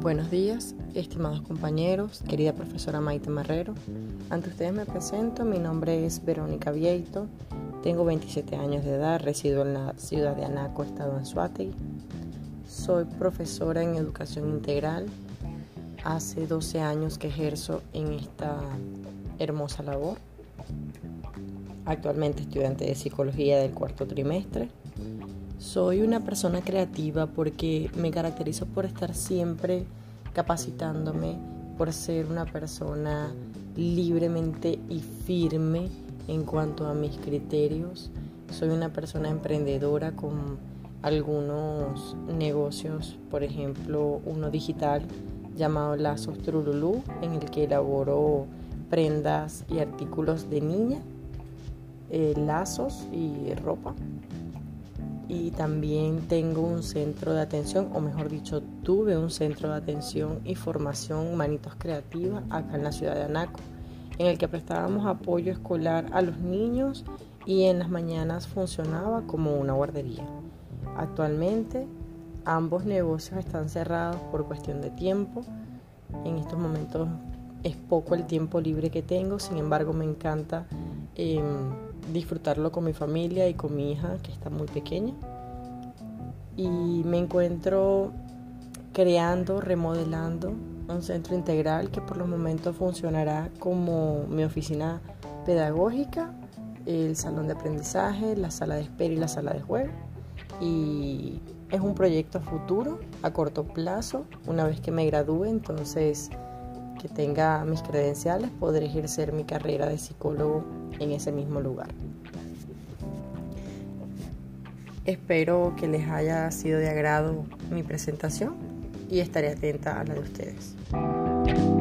Buenos días, estimados compañeros, querida profesora Maite Marrero. Ante ustedes me presento, mi nombre es Verónica Vieito, tengo 27 años de edad, resido en la ciudad de Anaco, estado Anzuategui. Soy profesora en educación integral. Hace 12 años que ejerzo en esta hermosa labor. Actualmente estudiante de psicología del cuarto trimestre. Soy una persona creativa porque me caracterizo por estar siempre capacitándome, por ser una persona libremente y firme en cuanto a mis criterios. Soy una persona emprendedora con algunos negocios, por ejemplo, uno digital llamado Lazos Trululú, en el que elaboro prendas y artículos de niña, eh, lazos y ropa y también tengo un centro de atención, o mejor dicho, tuve un centro de atención y formación Manitos Creativas acá en la ciudad de Anaco, en el que prestábamos apoyo escolar a los niños y en las mañanas funcionaba como una guardería. Actualmente ambos negocios están cerrados por cuestión de tiempo. En estos momentos es poco el tiempo libre que tengo, sin embargo me encanta em, disfrutarlo con mi familia y con mi hija que está muy pequeña. Y me encuentro creando, remodelando un centro integral que por los momentos funcionará como mi oficina pedagógica, el salón de aprendizaje, la sala de espera y la sala de juego. Y es un proyecto futuro, a corto plazo. Una vez que me gradúe, entonces que tenga mis credenciales, podré ejercer mi carrera de psicólogo en ese mismo lugar. Espero que les haya sido de agrado mi presentación y estaré atenta a la de ustedes.